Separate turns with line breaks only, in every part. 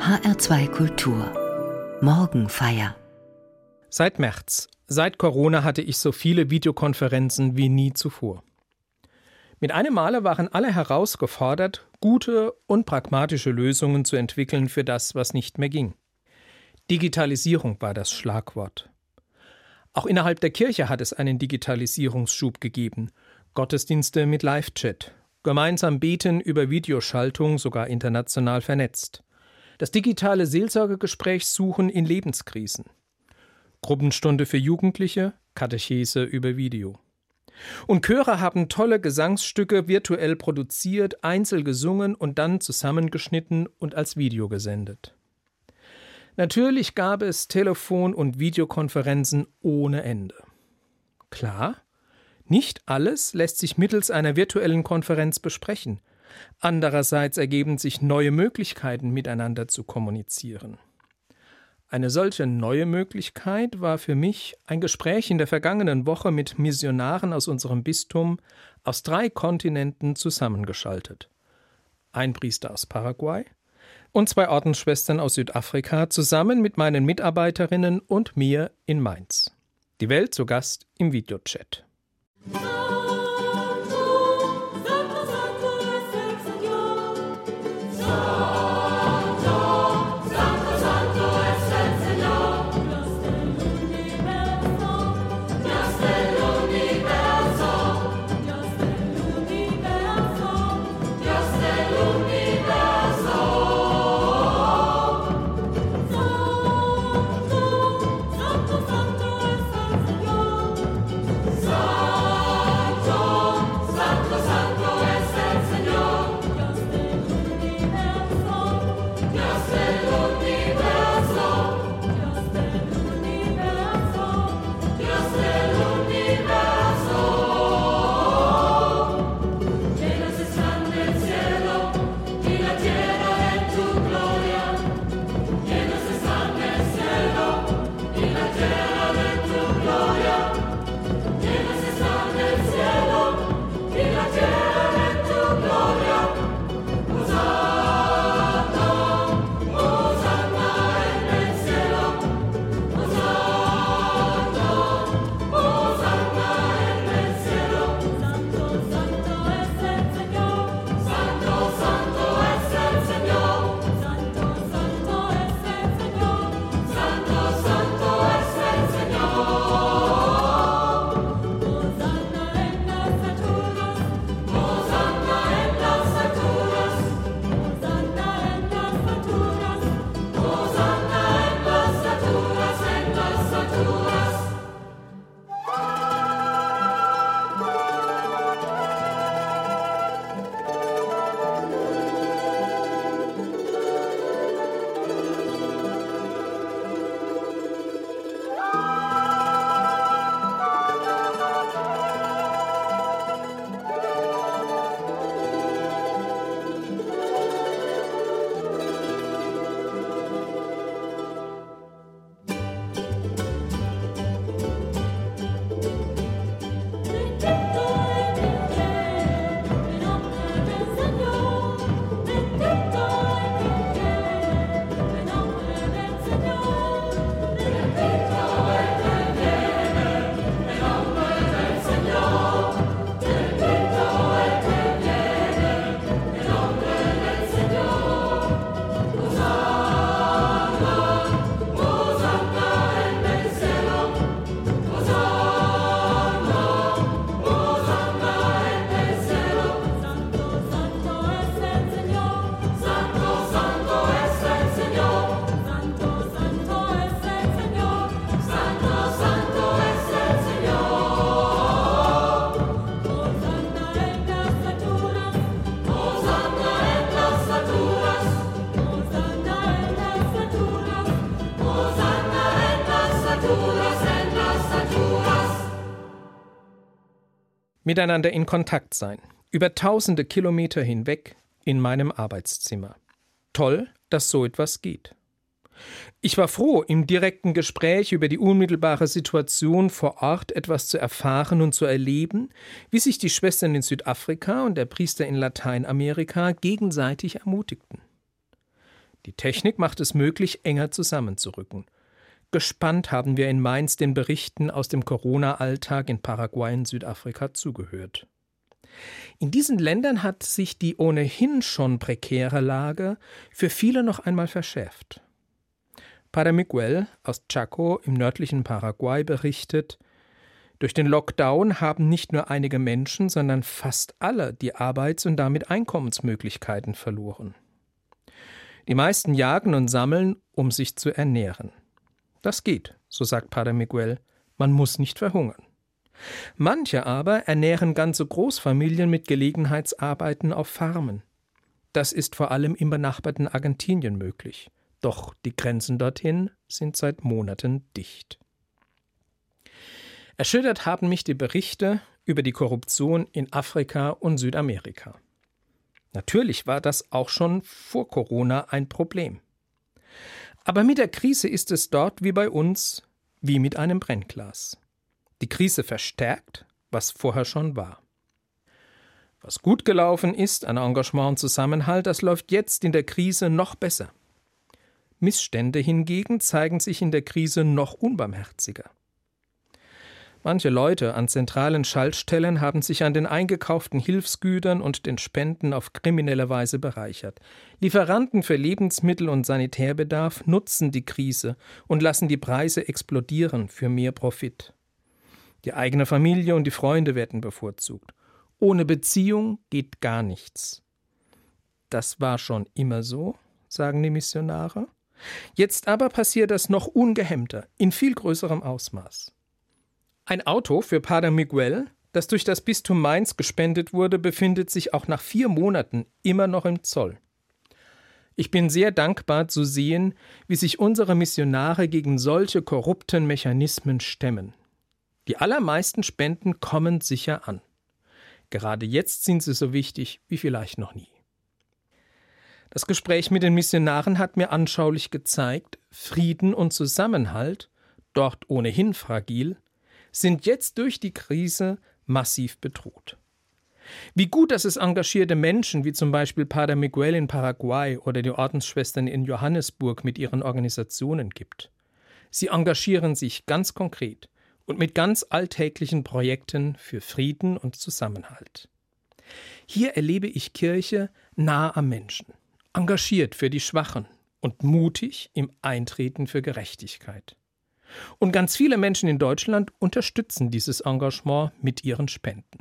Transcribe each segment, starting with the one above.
HR2 Kultur Morgenfeier
Seit März, seit Corona hatte ich so viele Videokonferenzen wie nie zuvor. Mit einem Male waren alle herausgefordert, gute und pragmatische Lösungen zu entwickeln für das, was nicht mehr ging. Digitalisierung war das Schlagwort. Auch innerhalb der Kirche hat es einen Digitalisierungsschub gegeben. Gottesdienste mit Live-Chat, gemeinsam beten über Videoschaltung, sogar international vernetzt. Das digitale Seelsorgegespräch suchen in Lebenskrisen. Gruppenstunde für Jugendliche, Katechese über Video. Und Chöre haben tolle Gesangsstücke virtuell produziert, einzeln gesungen und dann zusammengeschnitten und als Video gesendet. Natürlich gab es Telefon- und Videokonferenzen ohne Ende. Klar, nicht alles lässt sich mittels einer virtuellen Konferenz besprechen. Andererseits ergeben sich neue Möglichkeiten, miteinander zu kommunizieren. Eine solche neue Möglichkeit war für mich ein Gespräch in der vergangenen Woche mit Missionaren aus unserem Bistum aus drei Kontinenten zusammengeschaltet. Ein Priester aus Paraguay und zwei Ordensschwestern aus Südafrika zusammen mit meinen Mitarbeiterinnen und mir in Mainz. Die Welt zu Gast im Videochat. soul. Miteinander in Kontakt sein, über tausende Kilometer hinweg in meinem Arbeitszimmer. Toll, dass so etwas geht. Ich war froh, im direkten Gespräch über die unmittelbare Situation vor Ort etwas zu erfahren und zu erleben, wie sich die Schwestern in Südafrika und der Priester in Lateinamerika gegenseitig ermutigten.
Die Technik macht es möglich, enger zusammenzurücken. Gespannt haben wir in Mainz den Berichten aus dem Corona-Alltag in Paraguay und Südafrika zugehört. In diesen Ländern hat sich die ohnehin schon prekäre Lage für viele noch einmal verschärft. Padre Miguel aus Chaco im nördlichen Paraguay berichtet, durch den Lockdown haben nicht nur einige Menschen, sondern fast alle die Arbeits- und damit Einkommensmöglichkeiten verloren. Die meisten jagen und sammeln, um sich zu ernähren. Das geht, so sagt Padre Miguel, man muss nicht verhungern. Manche aber ernähren ganze Großfamilien mit Gelegenheitsarbeiten auf Farmen. Das ist vor allem im benachbarten Argentinien möglich. Doch die Grenzen dorthin sind seit Monaten dicht. Erschüttert haben mich die Berichte über die Korruption in Afrika und Südamerika. Natürlich war das auch schon vor Corona ein Problem. Aber mit der Krise ist es dort wie bei uns, wie mit einem Brennglas. Die Krise verstärkt, was vorher schon war. Was gut gelaufen ist an Engagement und Zusammenhalt, das läuft jetzt in der Krise noch besser. Missstände hingegen zeigen sich in der Krise noch unbarmherziger. Manche Leute an zentralen Schaltstellen haben sich an den eingekauften Hilfsgütern und den Spenden auf kriminelle Weise bereichert. Lieferanten für Lebensmittel und Sanitärbedarf nutzen die Krise und lassen die Preise explodieren für mehr Profit. Die eigene Familie und die Freunde werden bevorzugt. Ohne Beziehung geht gar nichts. Das war schon immer so, sagen die Missionare. Jetzt aber passiert das noch ungehemmter, in viel größerem Ausmaß. Ein Auto für Pater Miguel, das durch das Bistum Mainz gespendet wurde, befindet sich auch nach vier Monaten immer noch im Zoll. Ich bin sehr dankbar zu sehen, wie sich unsere Missionare gegen solche korrupten Mechanismen stemmen. Die allermeisten Spenden kommen sicher an. Gerade jetzt sind sie so wichtig wie vielleicht noch nie. Das Gespräch mit den Missionaren hat mir anschaulich gezeigt, Frieden und Zusammenhalt, dort ohnehin fragil, sind jetzt durch die Krise massiv bedroht. Wie gut, dass es engagierte Menschen wie zum Beispiel Pater Miguel in Paraguay oder die Ordensschwestern in Johannesburg mit ihren Organisationen gibt. Sie engagieren sich ganz konkret und mit ganz alltäglichen Projekten für Frieden und Zusammenhalt. Hier erlebe ich Kirche nah am Menschen, engagiert für die Schwachen und mutig im Eintreten für Gerechtigkeit. Und ganz viele Menschen in Deutschland unterstützen dieses Engagement mit ihren Spenden.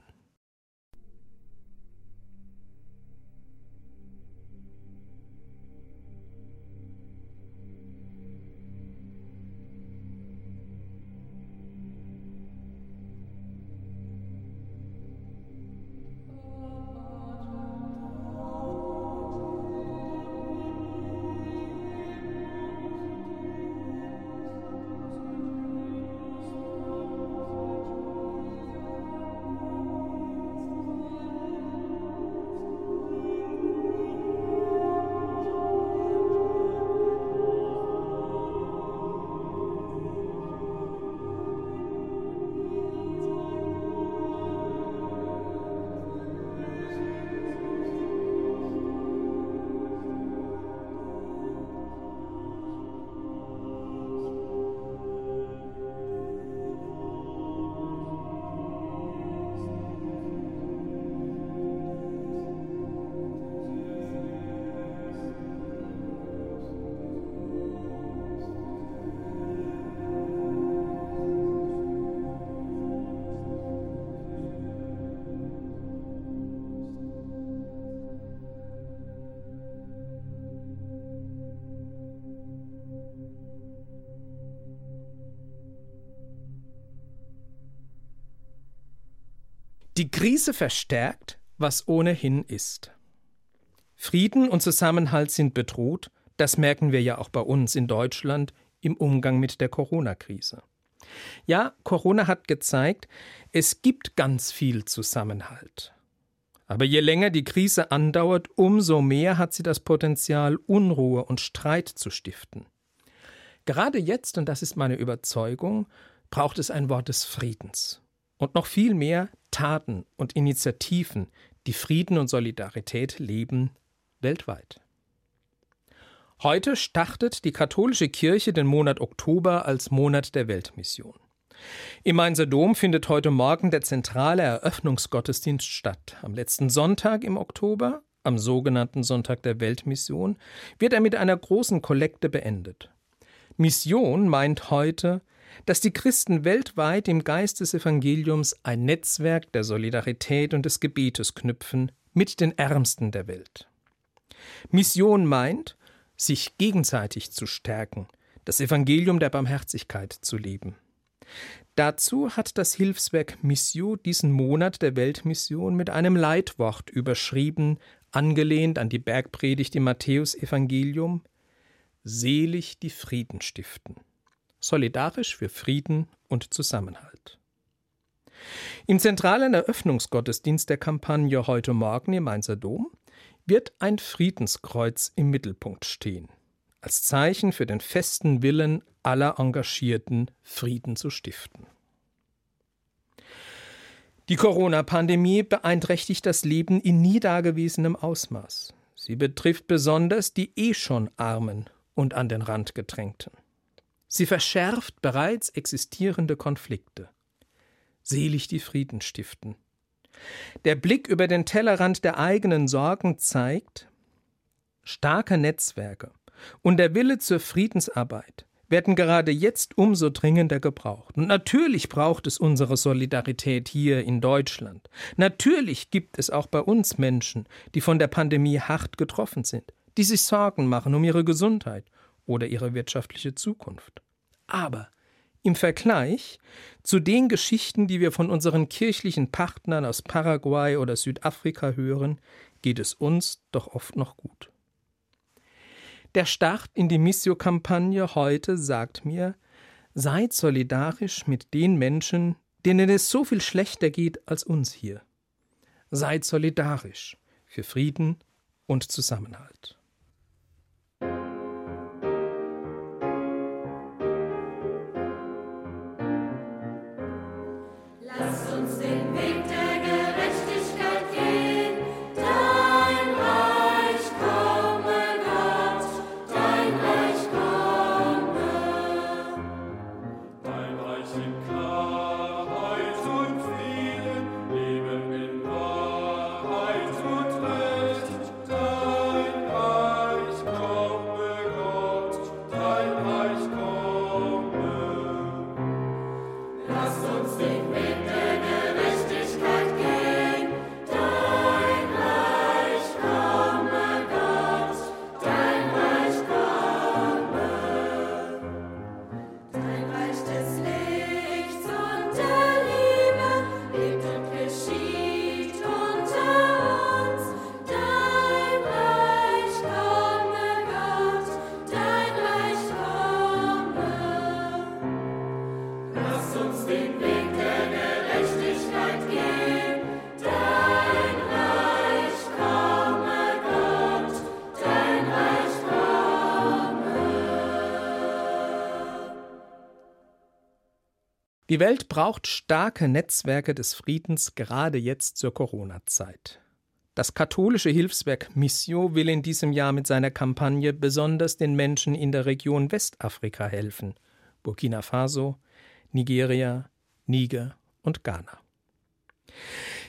Die Krise verstärkt, was ohnehin ist. Frieden und Zusammenhalt sind bedroht, das merken wir ja auch bei uns in Deutschland im Umgang mit der Corona-Krise. Ja, Corona hat gezeigt, es gibt ganz viel Zusammenhalt. Aber je länger die Krise andauert, umso mehr hat sie das Potenzial, Unruhe und Streit zu stiften. Gerade jetzt, und das ist meine Überzeugung, braucht es ein Wort des Friedens und noch viel mehr Taten und Initiativen, die Frieden und Solidarität leben, weltweit. Heute startet die katholische Kirche den Monat Oktober als Monat der Weltmission. Im Mainzer Dom findet heute Morgen der zentrale Eröffnungsgottesdienst statt. Am letzten Sonntag im Oktober, am sogenannten Sonntag der Weltmission, wird er mit einer großen Kollekte beendet. Mission meint heute, dass die Christen weltweit im Geist des Evangeliums ein Netzwerk der Solidarität und des Gebetes knüpfen mit den Ärmsten der Welt. Mission meint, sich gegenseitig zu stärken, das Evangelium der Barmherzigkeit zu leben. Dazu hat das Hilfswerk Missio diesen Monat der Weltmission mit einem Leitwort überschrieben, angelehnt an die Bergpredigt im Matthäusevangelium: Selig die Frieden stiften. Solidarisch für Frieden und Zusammenhalt. Im zentralen Eröffnungsgottesdienst der Kampagne heute Morgen im Mainzer Dom wird ein Friedenskreuz im Mittelpunkt stehen, als Zeichen für den festen Willen aller Engagierten, Frieden zu stiften. Die Corona-Pandemie beeinträchtigt das Leben in nie dagewesenem Ausmaß. Sie betrifft besonders die eh schon Armen und an den Rand gedrängten. Sie verschärft bereits existierende Konflikte. Selig die Frieden stiften, der Blick über den Tellerrand der eigenen Sorgen zeigt, starke Netzwerke und der Wille zur Friedensarbeit werden gerade jetzt umso dringender gebraucht. Und natürlich braucht es unsere Solidarität hier in Deutschland. Natürlich gibt es auch bei uns Menschen, die von der Pandemie hart getroffen sind, die sich Sorgen machen um ihre Gesundheit oder ihre wirtschaftliche Zukunft. Aber im Vergleich zu den Geschichten, die wir von unseren kirchlichen Partnern aus Paraguay oder Südafrika hören, geht es uns doch oft noch gut. Der Start in die Missio-Kampagne heute sagt mir, seid solidarisch mit den Menschen, denen es so viel schlechter geht als uns hier. Seid solidarisch für Frieden und Zusammenhalt. Die Welt braucht starke Netzwerke des Friedens gerade jetzt zur Corona-Zeit. Das katholische Hilfswerk Missio will in diesem Jahr mit seiner Kampagne besonders den Menschen in der Region Westafrika helfen: Burkina Faso, Nigeria, Niger und Ghana.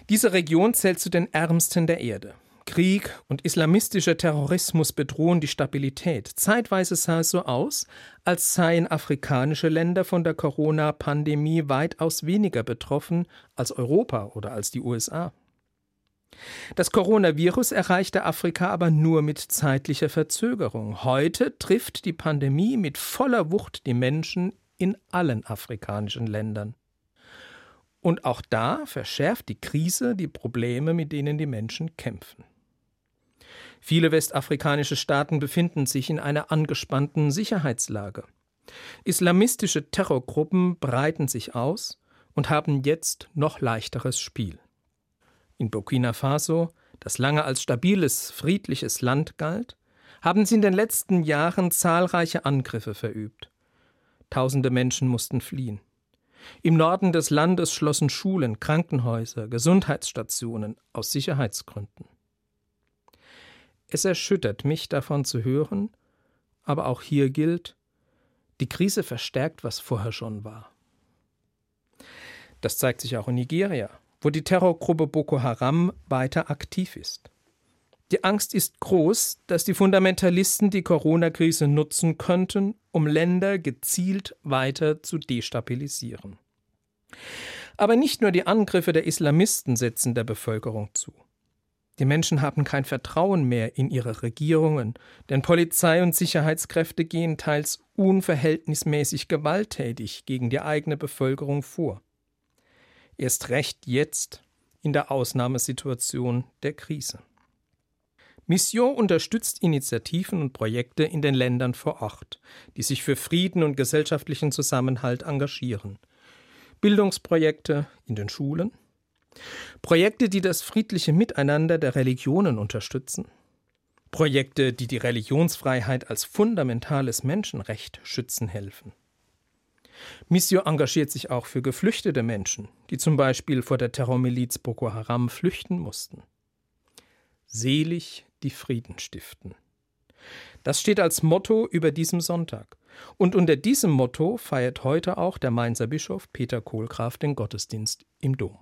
Diese Region zählt zu den ärmsten der Erde. Krieg und islamistischer Terrorismus bedrohen die Stabilität. Zeitweise sah es so aus, als seien afrikanische Länder von der Corona-Pandemie weitaus weniger betroffen als Europa oder als die USA. Das Coronavirus erreichte Afrika aber nur mit zeitlicher Verzögerung. Heute trifft die Pandemie mit voller Wucht die Menschen in allen afrikanischen Ländern. Und auch da verschärft die Krise die Probleme, mit denen die Menschen kämpfen. Viele westafrikanische Staaten befinden sich in einer angespannten Sicherheitslage. Islamistische Terrorgruppen breiten sich aus und haben jetzt noch leichteres Spiel. In Burkina Faso, das lange als stabiles, friedliches Land galt, haben sie in den letzten Jahren zahlreiche Angriffe verübt. Tausende Menschen mussten fliehen. Im Norden des Landes schlossen Schulen, Krankenhäuser, Gesundheitsstationen aus Sicherheitsgründen. Es erschüttert mich davon zu hören, aber auch hier gilt, die Krise verstärkt, was vorher schon war. Das zeigt sich auch in Nigeria, wo die Terrorgruppe Boko Haram weiter aktiv ist. Die Angst ist groß, dass die Fundamentalisten die Corona-Krise nutzen könnten, um Länder gezielt weiter zu destabilisieren. Aber nicht nur die Angriffe der Islamisten setzen der Bevölkerung zu. Die Menschen haben kein Vertrauen mehr in ihre Regierungen, denn Polizei und Sicherheitskräfte gehen teils unverhältnismäßig gewalttätig gegen die eigene Bevölkerung vor. Erst recht jetzt in der Ausnahmesituation der Krise. Mission unterstützt Initiativen und Projekte in den Ländern vor Ort, die sich für Frieden und gesellschaftlichen Zusammenhalt engagieren. Bildungsprojekte in den Schulen, Projekte, die das friedliche Miteinander der Religionen unterstützen, Projekte, die die Religionsfreiheit als fundamentales Menschenrecht schützen helfen. Missio engagiert sich auch für geflüchtete Menschen, die zum Beispiel vor der Terrormiliz Boko Haram flüchten mussten. Selig die Frieden stiften. Das steht als Motto über diesem Sonntag. Und unter diesem Motto feiert heute auch der Mainzer Bischof Peter Kohlgraf den Gottesdienst im Dom.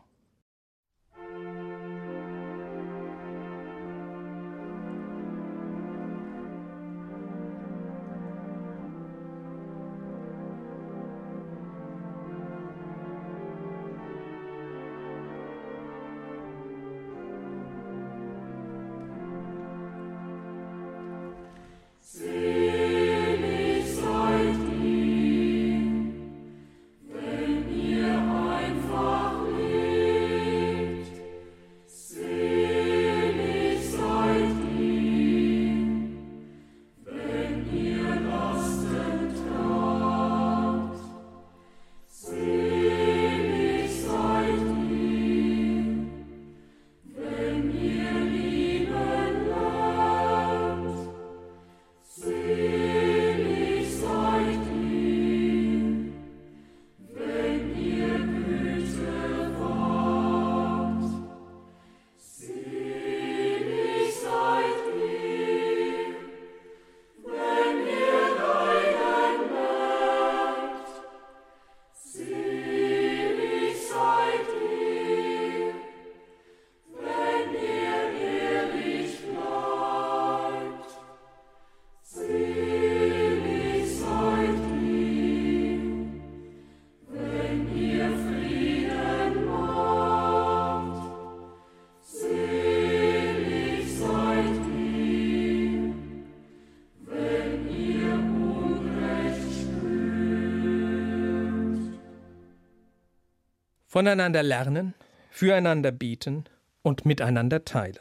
Voneinander lernen, füreinander beten und miteinander teilen.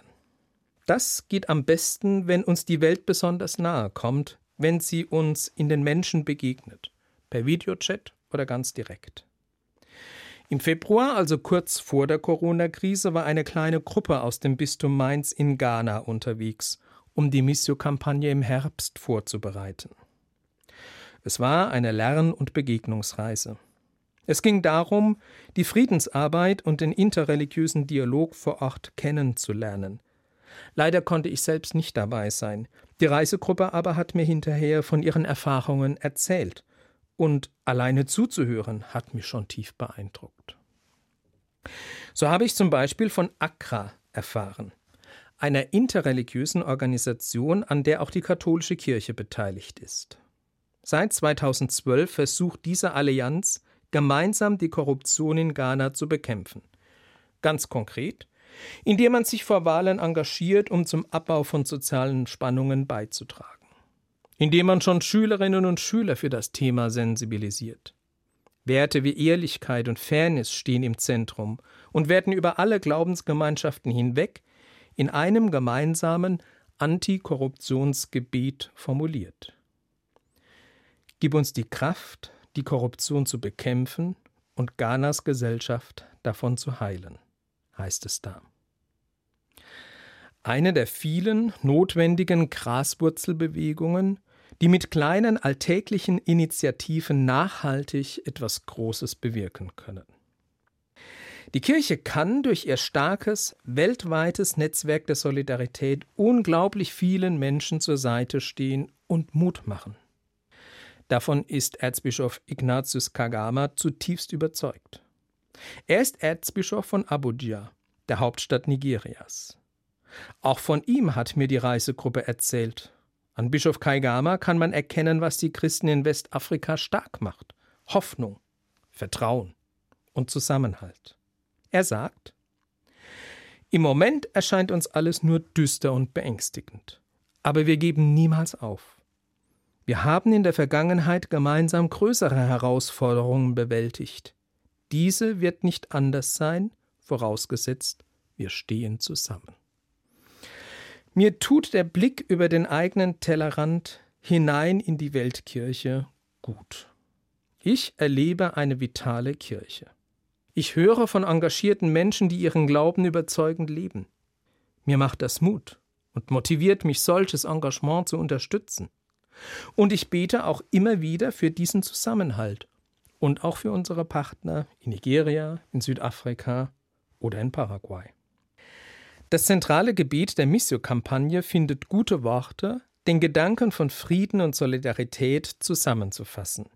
Das geht am besten, wenn uns die Welt besonders nahe kommt, wenn sie uns in den Menschen begegnet, per Videochat oder ganz direkt. Im Februar, also kurz vor der Corona-Krise, war eine kleine Gruppe aus dem Bistum Mainz in Ghana unterwegs, um die Missio-Kampagne im Herbst vorzubereiten. Es war eine Lern- und Begegnungsreise. Es ging darum, die Friedensarbeit und den interreligiösen Dialog vor Ort kennenzulernen. Leider konnte ich selbst nicht dabei sein. Die Reisegruppe aber hat mir hinterher von ihren Erfahrungen erzählt. Und alleine zuzuhören hat mich schon tief beeindruckt. So habe ich zum Beispiel von Accra erfahren, einer interreligiösen Organisation, an der auch die katholische Kirche beteiligt ist. Seit 2012 versucht diese Allianz, gemeinsam die Korruption in Ghana zu bekämpfen. Ganz konkret, indem man sich vor Wahlen engagiert, um zum Abbau von sozialen Spannungen beizutragen. Indem man schon Schülerinnen und Schüler für das Thema sensibilisiert. Werte wie Ehrlichkeit und Fairness stehen im Zentrum und werden über alle Glaubensgemeinschaften hinweg in einem gemeinsamen Antikorruptionsgebet formuliert. Gib uns die Kraft, die Korruption zu bekämpfen und Ghanas Gesellschaft davon zu heilen, heißt es da. Eine der vielen notwendigen Graswurzelbewegungen, die mit kleinen alltäglichen Initiativen nachhaltig etwas Großes bewirken können. Die Kirche kann durch ihr starkes, weltweites Netzwerk der Solidarität unglaublich vielen Menschen zur Seite stehen und Mut machen. Davon ist Erzbischof Ignatius Kagama zutiefst überzeugt. Er ist Erzbischof von Abuja, der Hauptstadt Nigerias. Auch von ihm hat mir die Reisegruppe erzählt. An Bischof Kaigama kann man erkennen, was die Christen in Westafrika stark macht. Hoffnung, Vertrauen und Zusammenhalt. Er sagt, im Moment erscheint uns alles nur düster und beängstigend, aber wir geben niemals auf. Wir haben in der Vergangenheit gemeinsam größere Herausforderungen bewältigt. Diese wird nicht anders sein, vorausgesetzt, wir stehen zusammen. Mir tut der Blick über den eigenen Tellerrand hinein in die Weltkirche gut. Ich erlebe eine vitale Kirche. Ich höre von engagierten Menschen, die ihren Glauben überzeugend leben. Mir macht das Mut und motiviert mich, solches Engagement zu unterstützen. Und ich bete auch immer wieder für diesen Zusammenhalt und auch für unsere Partner in Nigeria, in Südafrika oder in Paraguay. Das zentrale Gebet der Missio-Kampagne findet gute Worte, den Gedanken von Frieden und Solidarität zusammenzufassen.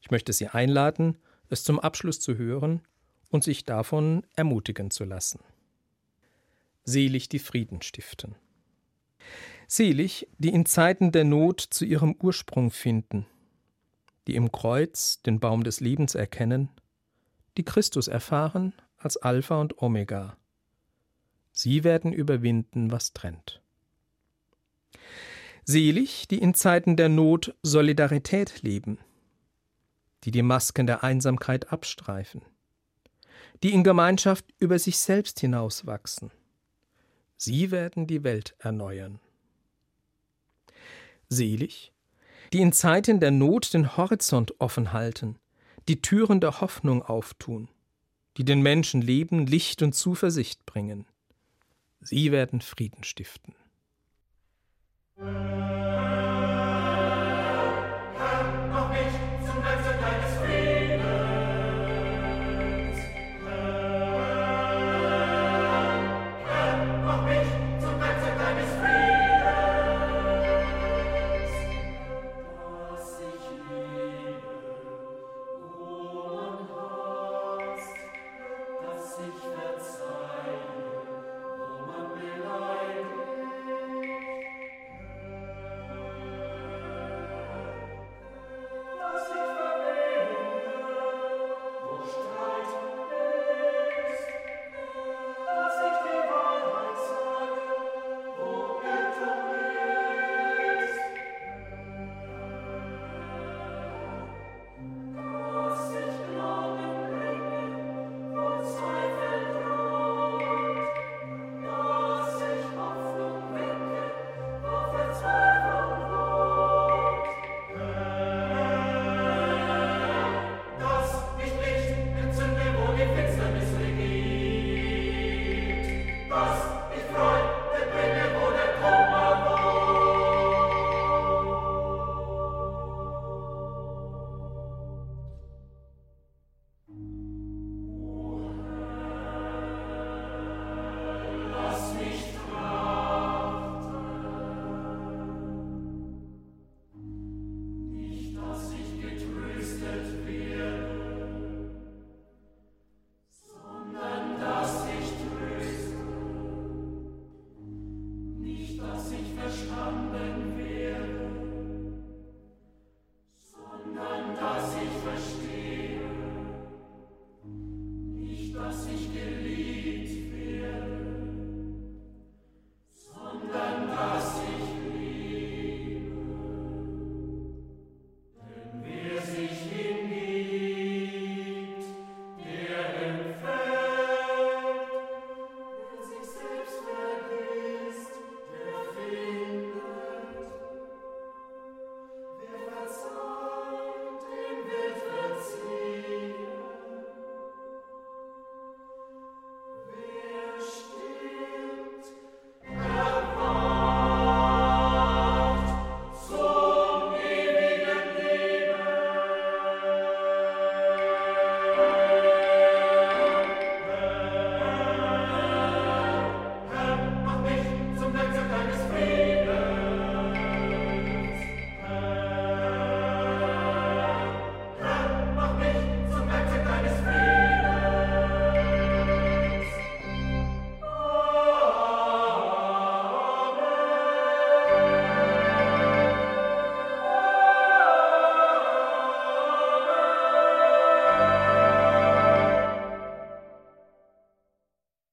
Ich möchte Sie einladen, es zum Abschluss zu hören und sich davon ermutigen zu lassen. Selig die Frieden stiften. Selig, die in Zeiten der Not zu ihrem Ursprung finden, die im Kreuz den Baum des Lebens erkennen, die Christus erfahren als Alpha und Omega. Sie werden überwinden, was trennt. Selig, die in Zeiten der Not Solidarität leben, die die Masken der Einsamkeit abstreifen, die in Gemeinschaft über sich selbst hinauswachsen. Sie werden die Welt erneuern. Selig, die in Zeiten der Not den Horizont offen halten, die Türen der Hoffnung auftun, die den Menschen Leben, Licht und Zuversicht bringen. Sie werden Frieden stiften.